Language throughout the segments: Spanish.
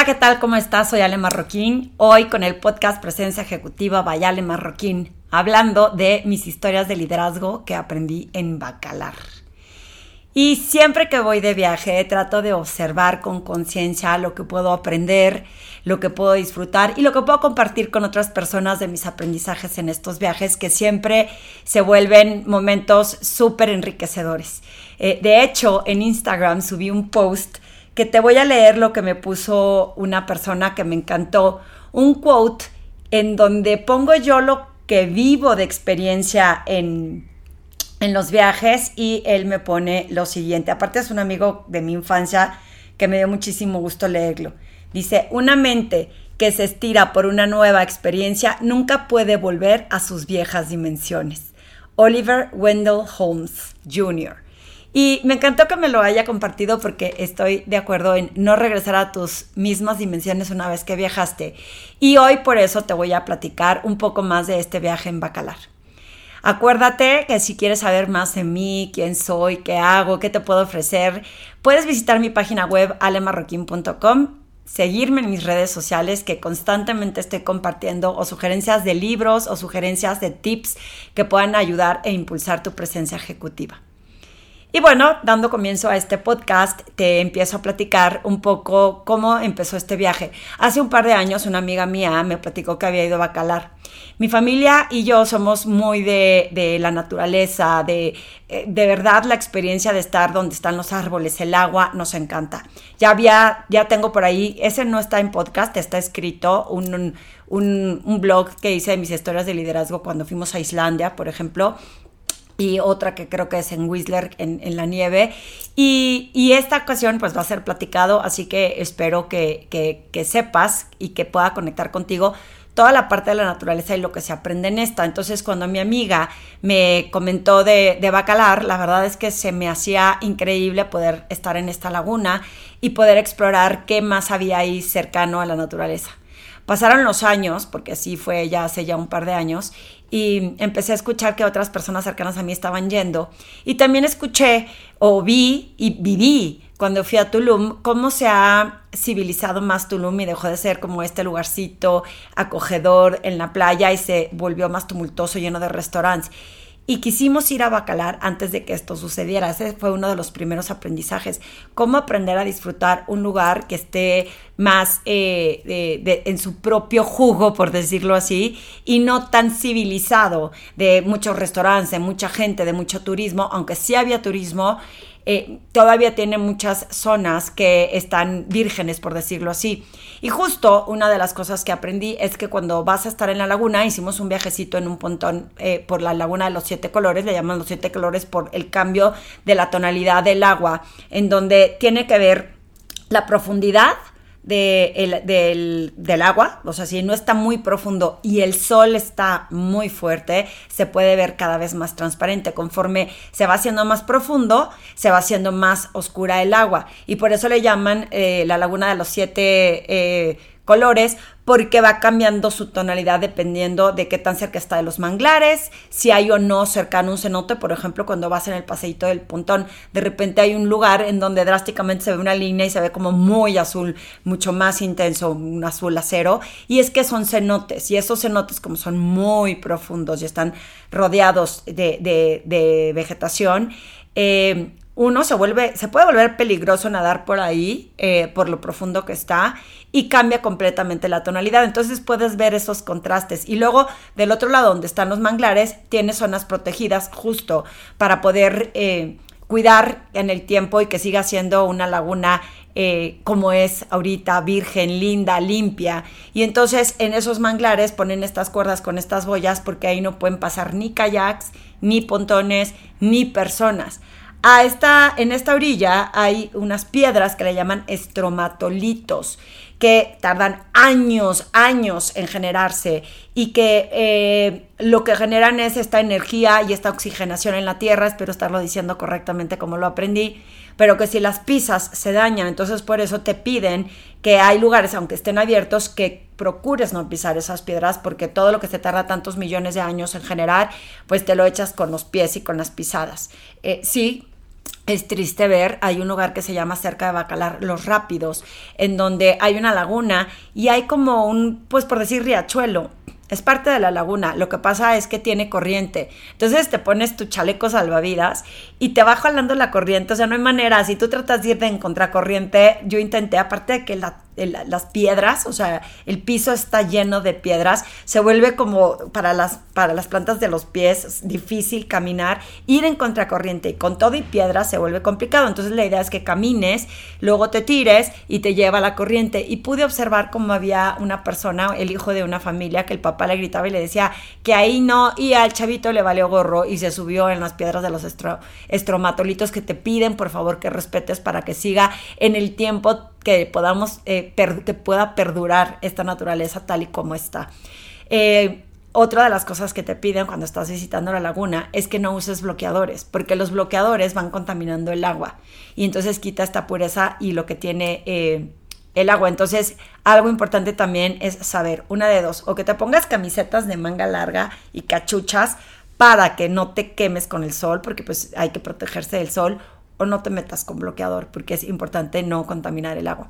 Hola, ¿qué tal? ¿Cómo estás? Soy Ale Marroquín. Hoy con el podcast Presencia Ejecutiva by Ale Marroquín, hablando de mis historias de liderazgo que aprendí en Bacalar. Y siempre que voy de viaje trato de observar con conciencia lo que puedo aprender, lo que puedo disfrutar y lo que puedo compartir con otras personas de mis aprendizajes en estos viajes que siempre se vuelven momentos súper enriquecedores. Eh, de hecho, en Instagram subí un post que te voy a leer lo que me puso una persona que me encantó, un quote en donde pongo yo lo que vivo de experiencia en, en los viajes y él me pone lo siguiente. Aparte es un amigo de mi infancia que me dio muchísimo gusto leerlo. Dice, una mente que se estira por una nueva experiencia nunca puede volver a sus viejas dimensiones. Oliver Wendell Holmes Jr. Y me encantó que me lo haya compartido porque estoy de acuerdo en no regresar a tus mismas dimensiones una vez que viajaste. Y hoy por eso te voy a platicar un poco más de este viaje en Bacalar. Acuérdate que si quieres saber más de mí, quién soy, qué hago, qué te puedo ofrecer, puedes visitar mi página web alemarroquín.com, seguirme en mis redes sociales que constantemente estoy compartiendo o sugerencias de libros o sugerencias de tips que puedan ayudar e impulsar tu presencia ejecutiva. Y bueno, dando comienzo a este podcast, te empiezo a platicar un poco cómo empezó este viaje. Hace un par de años una amiga mía me platicó que había ido a Bacalar. Mi familia y yo somos muy de, la naturaleza, de, eh, de verdad la experiencia de estar donde están los árboles, el agua, nos encanta. Ya había, ya tengo por ahí, ese no está en podcast, está escrito un, un, un blog que hice de mis historias de liderazgo cuando fuimos a Islandia, por ejemplo y otra que creo que es en Whistler, en, la nieve. Y, esta ocasión pues va a ser platicado, así que espero que, que, sepas y que pueda conectar contigo toda la parte de la naturaleza y lo que se aprende en esta. Entonces, cuando mi amiga me comentó de, de, Bacalar, la verdad es que se me hacía increíble poder estar en esta laguna y poder explorar qué más había ahí cercano a la naturaleza. Pasaron los años, porque así fue ya hace ya un par de años, y empecé a escuchar que otras personas cercanas a mí estaban yendo. Y también escuché o vi y viví cuando fui a Tulum cómo se ha civilizado más Tulum y dejó de ser como este lugarcito acogedor en la playa y se volvió más tumultuoso, lleno de restaurantes y quisimos ir a Bacalar antes de que esto sucediera. Ese fue uno de los primeros aprendizajes. Cómo aprender a disfrutar un lugar que esté más eh, en su propio jugo, por decirlo así, y no tan civilizado de muchos restaurantes, de mucha gente, de mucho turismo, aunque sí había turismo. Eh, todavía tiene muchas zonas que están vírgenes, por decirlo así. Y justo una de las cosas que aprendí es que cuando vas a estar en la laguna, hicimos un viajecito en un pontón eh, por la laguna de los siete colores, le llaman los siete colores por el cambio de la tonalidad del agua, en donde tiene que ver la profundidad, del, agua, o sea, si no está muy profundo y el sol está muy fuerte, se puede ver cada vez más transparente. Conforme se va haciendo más profundo, se va haciendo más oscura el agua. Y por eso le llaman eh, la laguna de los siete eh, colores porque va cambiando su tonalidad dependiendo de qué tan cerca está de los manglares, si hay o no cercano un cenote, por ejemplo, cuando vas en el paseíto del puntón, de repente hay un lugar en donde drásticamente se ve una línea y se ve como muy azul, mucho más intenso, un azul acero, y es que son cenotes, y esos cenotes como son muy profundos y están rodeados de, vegetación, eh, uno se vuelve, se puede volver peligroso nadar por ahí, eh, por lo profundo que está, y cambia completamente la tonalidad. Entonces puedes ver esos contrastes. Y luego, del otro lado, donde están los manglares, tiene zonas protegidas justo para poder eh, cuidar en el tiempo y que siga siendo una laguna eh, como es ahorita, virgen, linda, limpia. Y entonces en esos manglares ponen estas cuerdas con estas boyas porque ahí no pueden pasar ni kayaks, ni pontones, ni personas. A esta, en esta orilla hay unas piedras que le llaman estromatolitos, que tardan años, años en generarse y que eh, lo que generan es esta energía y esta oxigenación en la tierra, espero estarlo diciendo correctamente como lo aprendí, pero que si las pisas se dañan, entonces por eso te piden que hay lugares, aunque estén abiertos, que procures no pisar esas piedras porque todo lo que se tarda tantos millones de años en generar, pues te lo echas con los pies y con las pisadas. Eh, sí, es triste ver, hay un lugar que se llama cerca de Bacalar, Los Rápidos, en donde hay una laguna y hay como un, pues por decir, riachuelo es parte de la laguna. Lo que pasa es que tiene corriente. Entonces te pones tu chaleco salvavidas y te va jalando la corriente. O sea, no hay manera. Si tú tratas de ir en contracorriente, yo intenté, aparte de que la las piedras, o sea, el piso está lleno de piedras, se vuelve como para las, para las plantas de los pies difícil caminar, ir en contracorriente con todo y piedras se vuelve complicado. Entonces la idea es que camines, luego te tires y te lleva la corriente. Y pude observar cómo había una persona, el hijo de una familia, que el papá le gritaba y le decía que ahí no, y al chavito le valió gorro y se subió en las piedras de los estromatolitos que te piden, por favor, que respetes para que siga en el tiempo que podamos, eh, que pueda perdurar esta naturaleza tal y como está. Eh, otra de las cosas que te piden cuando estás visitando la laguna es que no uses bloqueadores, porque los bloqueadores van contaminando el agua y entonces quita esta pureza y lo que tiene eh, el agua. Entonces, algo importante también es saber, una de dos, o que te pongas camisetas de manga larga y cachuchas para que no te quemes con el sol, porque pues hay que protegerse del sol, o no te metas con bloqueador porque es importante no contaminar el agua.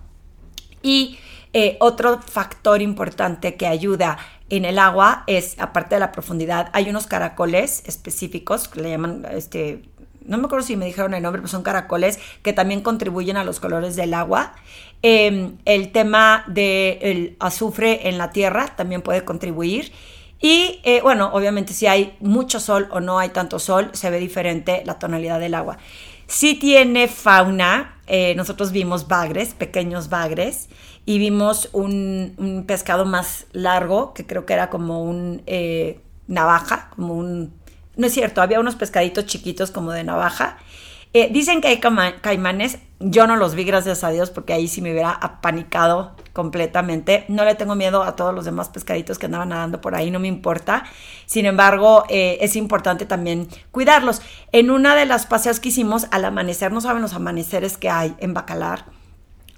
Y eh, otro factor importante que ayuda en el agua es, aparte de la profundidad, hay unos caracoles específicos que le llaman, este, no me acuerdo si me dijeron el nombre, pero son caracoles que también contribuyen a los colores del agua. Em, el tema del azufre en la tierra también puede contribuir. Y eh, bueno, obviamente si hay mucho sol o no hay tanto sol, se ve diferente la tonalidad del agua. Sí tiene fauna. Eh, nosotros vimos bagres, pequeños bagres, y vimos un, pescado más largo, que creo que era como un eh, navaja, como un... No es cierto, había unos pescaditos chiquitos como de navaja. Eh, dicen que hay caimanes, yo no los vi, gracias a Dios, porque ahí sí me hubiera apanicado completamente. No le tengo miedo a todos los demás pescaditos que andaban nadando por ahí, no me importa. Sin embargo, eh, es importante también cuidarlos. En una de las paseos que hicimos, al amanecer, no saben los amaneceres que hay en Bacalar.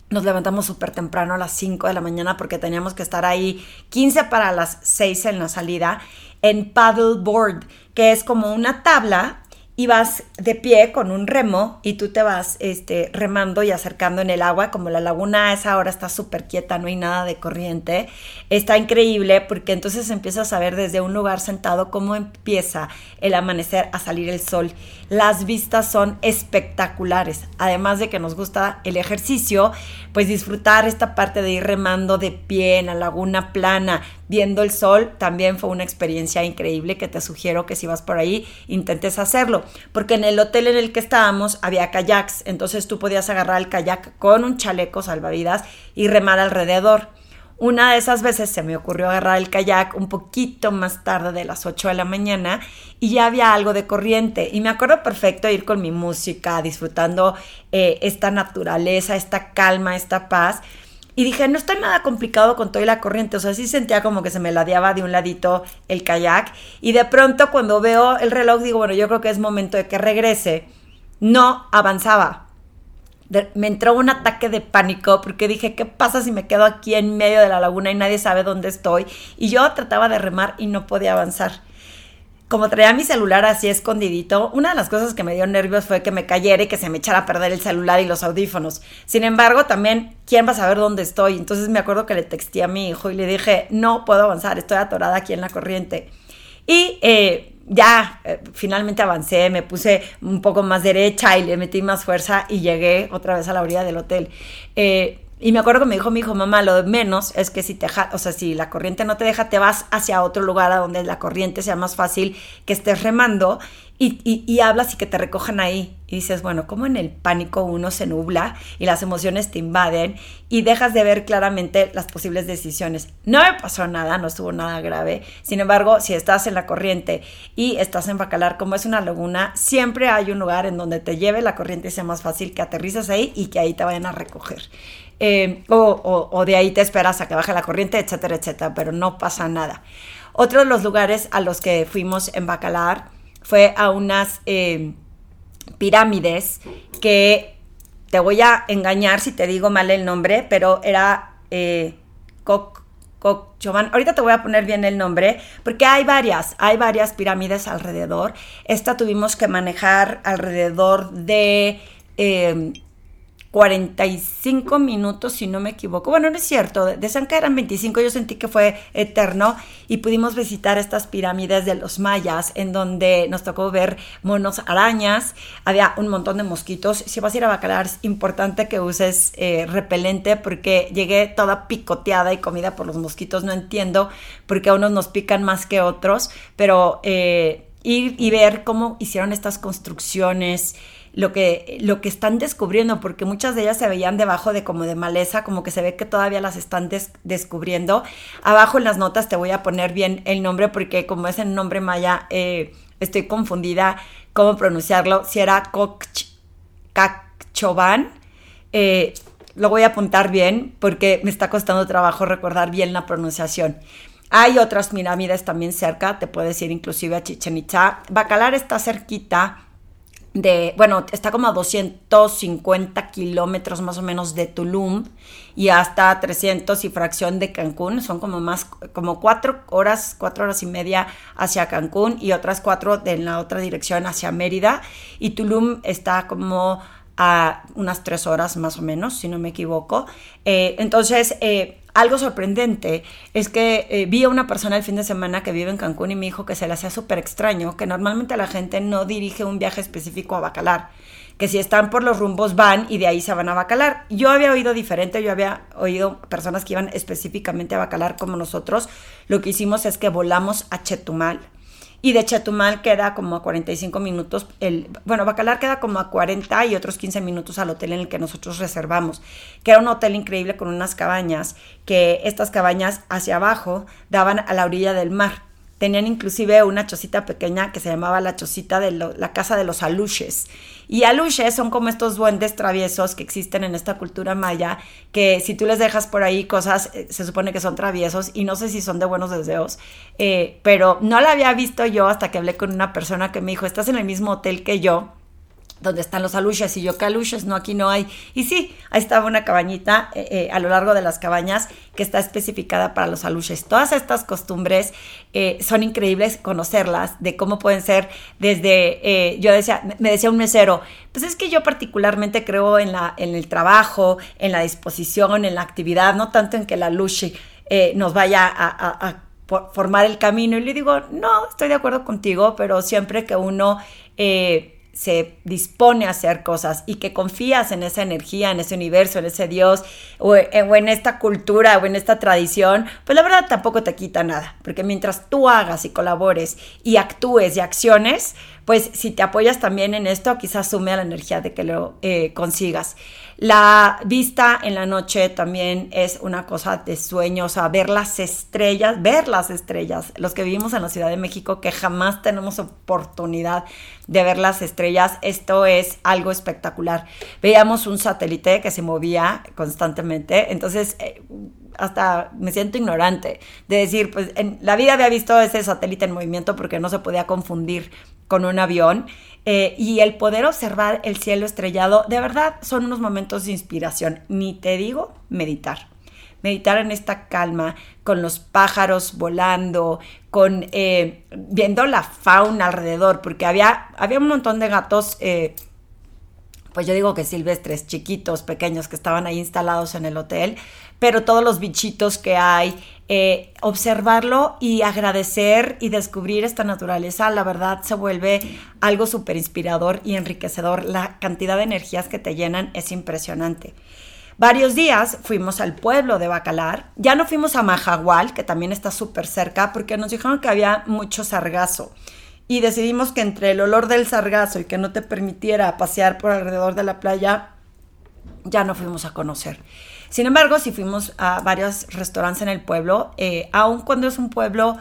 Nos levantamos súper temprano a las 5 de la mañana porque teníamos que estar ahí 15 para las 6 en la salida en paddleboard, que es como una tabla y vas de pie con un remo y tú te vas este, remando y acercando en el agua, como la laguna a esa hora está súper quieta, no hay nada de corriente, está increíble porque entonces empiezas a ver desde un lugar sentado cómo empieza el amanecer a salir el sol. Las vistas son espectaculares, además de que nos gusta el ejercicio, pues disfrutar esta parte de ir remando de pie en la laguna plana, viendo el sol, también fue una experiencia increíble que te sugiero que si vas por ahí intentes hacerlo, porque en el hotel en el que estábamos había kayaks, entonces tú podías agarrar el kayak con un chaleco salvavidas y remar alrededor. Una de esas veces se me ocurrió agarrar el kayak un poquito más tarde de las 8 de la mañana y ya había algo de corriente. Y me acuerdo perfecto ir con mi música, disfrutando eh, esta naturaleza, esta calma, esta paz. Y dije, no está nada complicado con toda la corriente. O sea, sí sentía como que se me ladeaba de un ladito el kayak. Y de pronto cuando veo el reloj digo, bueno, yo creo que es momento de que regrese. No avanzaba. me entró un ataque de pánico porque dije, ¿qué pasa si me quedo aquí en medio de la laguna y nadie sabe dónde estoy? Y yo trataba de remar y no podía avanzar como traía mi celular así escondidito, una de las cosas que me dio nervios fue que me cayera y que se me echara a perder el celular y los audífonos. Sin embargo, también, ¿quién va a saber dónde estoy? Entonces me acuerdo que le texté a mi hijo y le dije, no puedo avanzar, estoy atorada aquí en la corriente. Y eh, ya, eh, finalmente avancé, me puse un poco más derecha y le metí más fuerza y llegué otra vez a la orilla del hotel. Eh, y me acuerdo que me dijo mi hijo, mamá, lo de menos es que si te o sea, si la corriente no te deja, te vas hacia otro lugar a donde la corriente sea más fácil, que estés remando y, y, hablas y que te recojan ahí. Y dices, bueno, como en el pánico uno se nubla y las emociones te invaden y dejas de ver claramente las posibles decisiones. No me pasó nada, no estuvo nada grave. Sin embargo, si estás en la corriente y estás en Bacalar, como es una laguna, siempre hay un lugar en donde te lleve la corriente y sea más fácil que aterrices ahí y que ahí te vayan a recoger. Eh, o, de ahí te esperas a que baje la corriente, etcétera, etcétera, pero no pasa nada. Otro de los lugares a los que fuimos en Bacalar fue a unas eh, pirámides que te voy a engañar si te digo mal el nombre, pero era eh. Ahorita te voy a poner bien el nombre, porque hay varias, hay varias pirámides alrededor. Esta tuvimos que manejar alrededor de... Eh, 45 minutos, si no me equivoco. Bueno, no es cierto, de Sanca eran 25, yo sentí que fue eterno y pudimos visitar estas pirámides de los mayas en donde nos tocó ver monos arañas, había un montón de mosquitos. Si vas a ir a Bacalar es importante que uses eh, repelente porque llegué toda picoteada y comida por los mosquitos, no entiendo por qué unos nos pican más que otros, pero eh, ir y ver cómo hicieron estas construcciones lo que, lo que están descubriendo, porque muchas de ellas se veían debajo de como de maleza, como que se ve que todavía las están descubriendo. Abajo en las notas te voy a poner bien el nombre, porque como es el nombre maya, eh, estoy confundida cómo pronunciarlo. Si era Cacchoban, eh, lo voy a apuntar bien, porque me está costando trabajo recordar bien la pronunciación. Hay otras pirámides también cerca, te puedes ir inclusive a Chichen Itza. Bacalar está cerquita de, bueno, está como a 250 kilómetros más o menos de Tulum y hasta 300 y fracción de Cancún. Son como más, como cuatro horas, cuatro horas y media hacia Cancún y otras cuatro de en la otra dirección hacia Mérida. Y Tulum está como a unas tres horas más o menos, si no me equivoco. Eh, entonces, eh, algo sorprendente es que eh, vi a una persona el fin de semana que vive en Cancún y me dijo que se le hacía súper extraño, que normalmente la gente no dirige un viaje específico a Bacalar, que si están por los rumbos van y de ahí se van a Bacalar. Yo había oído diferente, yo había oído personas que iban específicamente a Bacalar como nosotros. Lo que hicimos es que volamos a Chetumal y de Chetumal queda como a 45 minutos, el, bueno, Bacalar queda como a 40 y otros 15 minutos al hotel en el que nosotros reservamos, que era un hotel increíble con unas cabañas, que estas cabañas hacia abajo daban a la orilla del mar. Tenían inclusive una chocita pequeña que se llamaba la chocita de la casa de los aluches. Y aluches son como estos duendes traviesos que existen en esta cultura maya, que si tú les dejas por ahí cosas, eh, se supone que son traviesos y no sé si son de buenos deseos, eh, pero no la había visto yo hasta que hablé con una persona que me dijo, estás en el mismo hotel que yo donde están los aluches y yo que aluches, no, aquí no hay. Y sí, ahí estaba una cabañita eh, eh, a lo largo de las cabañas que está especificada para los aluches. Todas estas costumbres eh, son increíbles conocerlas, de cómo pueden ser desde, yo decía, me decía un mesero, pues es que yo particularmente creo en, la, en el trabajo, en la disposición, en la actividad, no tanto en que la aluche nos vaya a, formar el camino. Y le digo, no, estoy de acuerdo contigo, pero siempre que uno se dispone a hacer cosas y que confías en esa energía, en ese universo, en ese Dios o, en esta cultura o en esta tradición, pues la verdad tampoco te quita nada, porque mientras tú hagas y colabores y actúes y acciones, pues si te apoyas también en esto, quizás sume a la energía de que lo eh, consigas. La vista en la noche también es una cosa de sueño, o sea, ver las estrellas, ver las estrellas, los que vivimos en la Ciudad de México, que jamás tenemos oportunidad de ver las estrellas, esto es algo espectacular. Veíamos un satélite que se movía constantemente, entonces... Eh, hasta me siento ignorante de decir, pues en la vida había visto ese satélite en movimiento porque no se podía confundir con un avión eh, y el poder observar el cielo estrellado, de verdad son unos momentos de inspiración. Ni te digo meditar. Meditar en esta calma, con los pájaros volando, con eh, viendo la fauna alrededor, porque había, había un montón de gatos. Eh, pues yo digo que silvestres, chiquitos, pequeños, que estaban ahí instalados en el hotel, pero todos los bichitos que hay, eh, observarlo y agradecer y descubrir esta naturaleza, la verdad se vuelve algo súper inspirador y enriquecedor. La cantidad de energías que te llenan es impresionante. Varios días fuimos al pueblo de Bacalar, ya no fuimos a Majagual, que también está súper cerca, porque nos dijeron que había mucho sargazo y decidimos que entre el olor del sargazo y que no te permitiera pasear por alrededor de la playa, ya no fuimos a conocer. Sin embargo, si fuimos a varios restaurantes en el pueblo, eh, aun cuando es un pueblo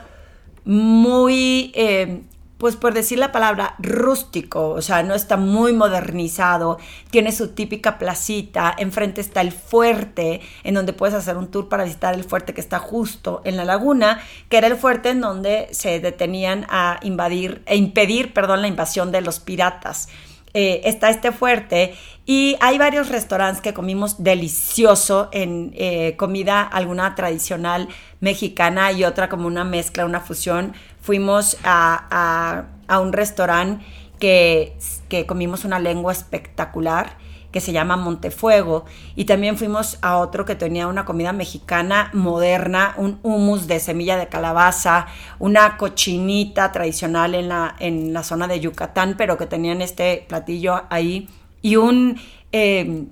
muy, eh, pues por decir la palabra, rústico, o sea, no está muy modernizado, tiene su típica placita, enfrente está el fuerte, en donde puedes hacer un tour para visitar el fuerte que está justo en la laguna, que era el fuerte en donde se detenían a invadir, e impedir, perdón, la invasión de los piratas. eh, está este fuerte y hay varios restaurantes que comimos delicioso en eh, comida alguna tradicional mexicana y otra como una mezcla, una fusión. Fuimos a, un restaurante que, que comimos una lengua espectacular que se llama Montefuego. Y también fuimos a otro que tenía una comida mexicana moderna, un hummus de semilla de calabaza, una cochinita tradicional en la, en la zona de Yucatán, pero que tenían este platillo ahí. Y un eh,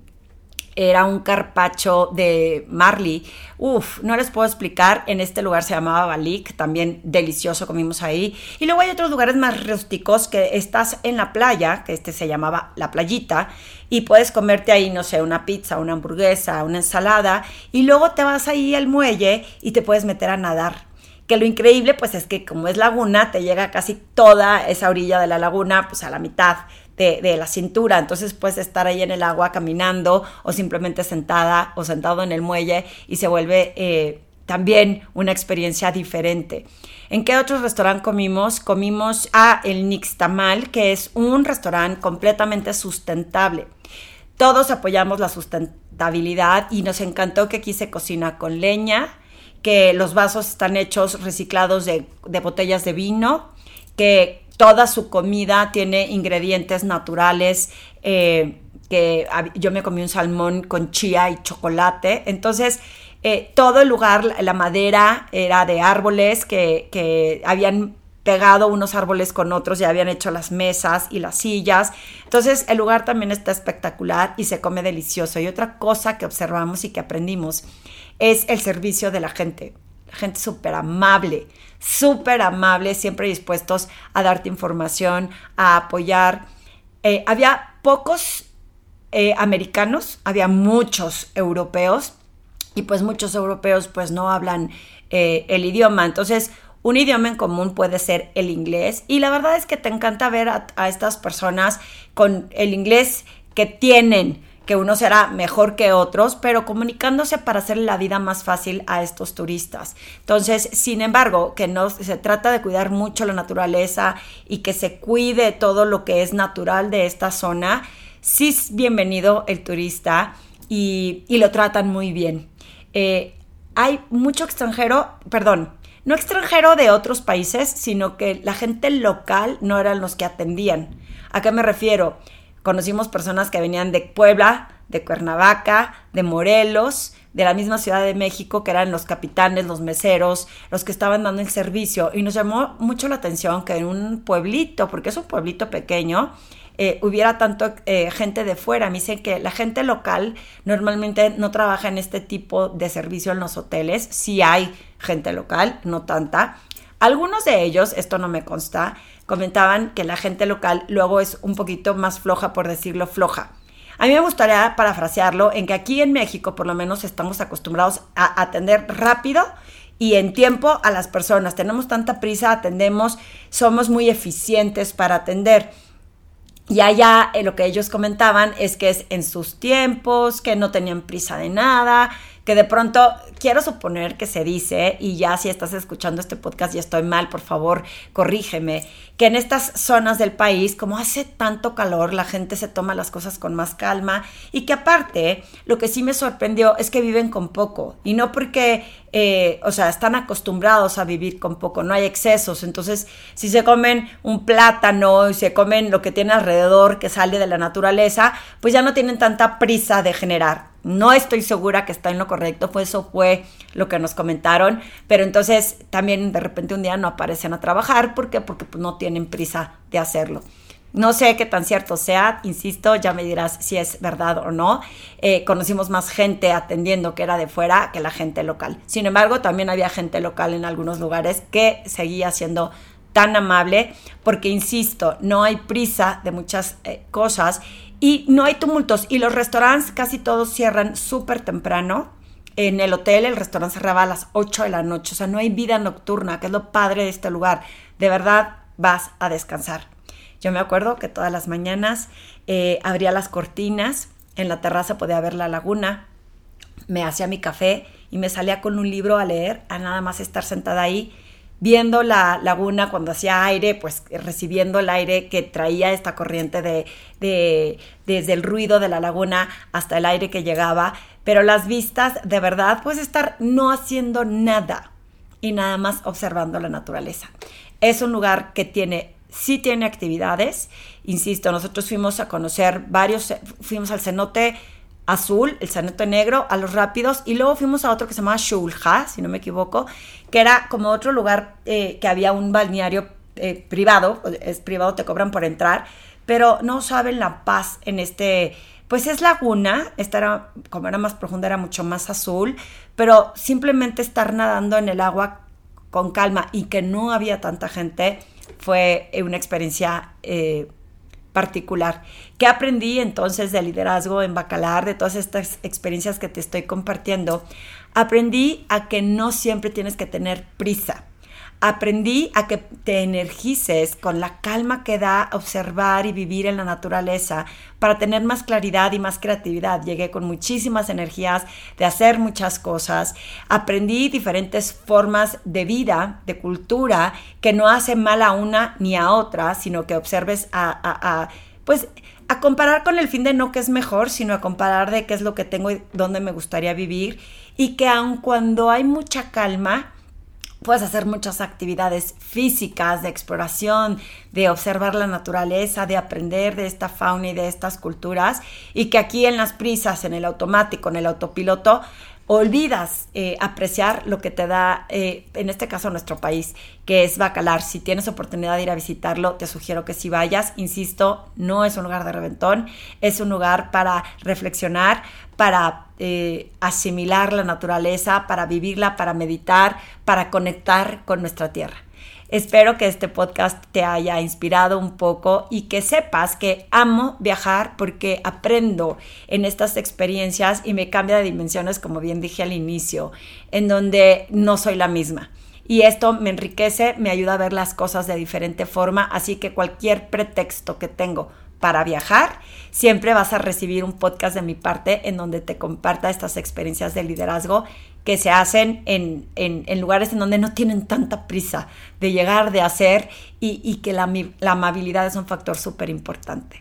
era un carpacho de Marley. Uf, no les puedo explicar. En este lugar se llamaba Balik, también delicioso, comimos ahí. Y luego hay otros lugares más rústicos que estás en la playa, que este se llamaba La Playita, y puedes comerte ahí, no sé, una pizza, una hamburguesa, una ensalada, y luego te vas ahí al muelle y te puedes meter a nadar que lo increíble pues es que como es laguna, te llega casi toda esa orilla de la laguna pues a la mitad de, la cintura, entonces puedes estar ahí en el agua caminando o simplemente sentada o sentado en el muelle y se vuelve eh, también una experiencia diferente. ¿En qué otro restaurante comimos? Comimos a El Nixtamal, que es un restaurante completamente sustentable. Todos apoyamos la sustentabilidad y nos encantó que aquí se cocina con leña, que los vasos están hechos reciclados de, de botellas de vino, que toda su comida tiene ingredientes naturales, eh, que yo me comí un salmón con chía y chocolate, entonces eh, todo el lugar, la madera era de árboles que, habían pegado unos árboles con otros y habían hecho las mesas y las sillas. Entonces el lugar también está espectacular y se come delicioso. Y otra cosa que observamos y que aprendimos es el servicio de la gente. La gente súper amable, súper amable, siempre dispuestos a darte información, a apoyar. Eh, había pocos eh, americanos, había muchos europeos y pues muchos europeos pues no hablan eh, el idioma. Entonces, un idioma en común puede ser el inglés y la verdad es que te encanta ver a estas personas con el inglés que tienen que uno será mejor que otros, pero comunicándose para hacer la vida más fácil a estos turistas. Entonces, sin embargo, que no se trata de cuidar mucho la naturaleza y que se cuide todo lo que es natural de esta zona, sí es bienvenido el turista y, lo tratan muy bien. Eh, hay mucho extranjero, perdón, no extranjero de otros países, sino que la gente local no eran los que atendían. ¿A qué me refiero? Conocimos personas que venían de Puebla, de Cuernavaca, de Morelos, de la misma Ciudad de México, que eran los capitanes, los meseros, los que estaban dando el servicio. Y nos llamó mucho la atención que en un pueblito, porque es un pueblito pequeño, eh, hubiera tanto eh, gente de fuera. Me dicen que la gente local normalmente no trabaja en este tipo de servicio en los hoteles. Sí hay gente local, no tanta. Algunos de ellos, esto no me consta, comentaban que la gente local luego es un poquito más floja, por decirlo floja. A mí me gustaría parafrasearlo en que aquí en México por lo menos estamos acostumbrados a atender rápido y en tiempo a las personas. Tenemos tanta prisa, atendemos, somos muy eficientes para atender. Y allá eh, lo que ellos comentaban es que es en sus tiempos, que no tenían prisa de nada, que de pronto quiero suponer que se dice, y ya si estás escuchando este podcast y estoy mal, por favor, corrígeme, que en estas zonas del país, como hace tanto calor, la gente se toma las cosas con más calma y que aparte, lo que sí me sorprendió es que viven con poco y no porque, eh, o sea, están acostumbrados a vivir con poco, no hay excesos, entonces si se comen un plátano y se comen lo que tiene alrededor que sale de la naturaleza, pues ya no tienen tanta prisa de generar no estoy segura que está en lo correcto, pues eso fue lo que nos comentaron, pero entonces también de repente un día no aparecen a trabajar, ¿por qué? Porque pues, no tienen prisa de hacerlo. No sé qué tan cierto sea, insisto, ya me dirás si es verdad o no. Eh, conocimos más gente atendiendo que era de fuera que la gente local. Sin embargo, también había gente local en algunos lugares que seguía siendo tan amable, porque insisto, no hay prisa de muchas eh, cosas y no hay tumultos. Y los restaurantes casi todos cierran súper temprano. En el hotel el restaurante cerraba a las 8 de la noche. O sea, no hay vida nocturna, que es lo padre de este lugar. De verdad vas a descansar. Yo me acuerdo que todas las mañanas eh, abría las cortinas. En la terraza podía ver la laguna. Me hacía mi café y me salía con un libro a leer, a nada más estar sentada ahí viendo la laguna cuando hacía aire, pues recibiendo el aire que traía esta corriente de, de, desde el ruido de la laguna hasta el aire que llegaba, pero las vistas de verdad, pues estar no haciendo nada y nada más observando la naturaleza. Es un lugar que tiene, sí tiene actividades, insisto, nosotros fuimos a conocer varios, fuimos al cenote azul, el cenote negro, a los rápidos, y luego fuimos a otro que se llama Shulha, si no me equivoco, que era como otro lugar eh, que había un balneario eh, privado, es privado, te cobran por entrar, pero no saben la paz en este, pues es laguna, esta era, como era más profunda, era mucho más azul, pero simplemente estar nadando en el agua con calma y que no había tanta gente fue una experiencia eh, particular. ¿Qué aprendí entonces de liderazgo en Bacalar, de todas estas experiencias que te estoy compartiendo? Aprendí a que no siempre tienes que tener prisa. Aprendí a que te energices con la calma que da observar y vivir en la naturaleza para tener más claridad y más creatividad. Llegué con muchísimas energías de hacer muchas cosas. Aprendí diferentes formas de vida, de cultura, que no hacen mal a una ni a otra, sino que observes a, pues a comparar con el fin de no que es mejor, sino a comparar de qué es lo que tengo y dónde me gustaría vivir. Y que aun cuando hay mucha calma, Puedes hacer muchas actividades físicas, de exploración, de observar la naturaleza, de aprender de esta fauna y de estas culturas, y que aquí en las prisas, en el automático, en el autopiloto, olvidas eh, apreciar lo que te da, eh, en este caso nuestro país, que es Bacalar. Si tienes oportunidad de ir a visitarlo, te sugiero que si vayas. Insisto, no es un lugar de reventón, es un lugar para reflexionar, para eh, asimilar la naturaleza, para vivirla, para meditar, para conectar con nuestra tierra. Espero que este podcast te haya inspirado un poco y que sepas que amo viajar porque aprendo en estas experiencias y me cambia de dimensiones, como bien dije al inicio, en donde no soy la misma. Y esto me enriquece, me ayuda a ver las cosas de diferente forma, así que cualquier pretexto que tengo para viajar, siempre vas a recibir un podcast de mi parte en donde te comparta estas experiencias de liderazgo que se hacen en, lugares en donde no tienen tanta prisa de llegar, de hacer y, que la, la amabilidad es un factor súper importante.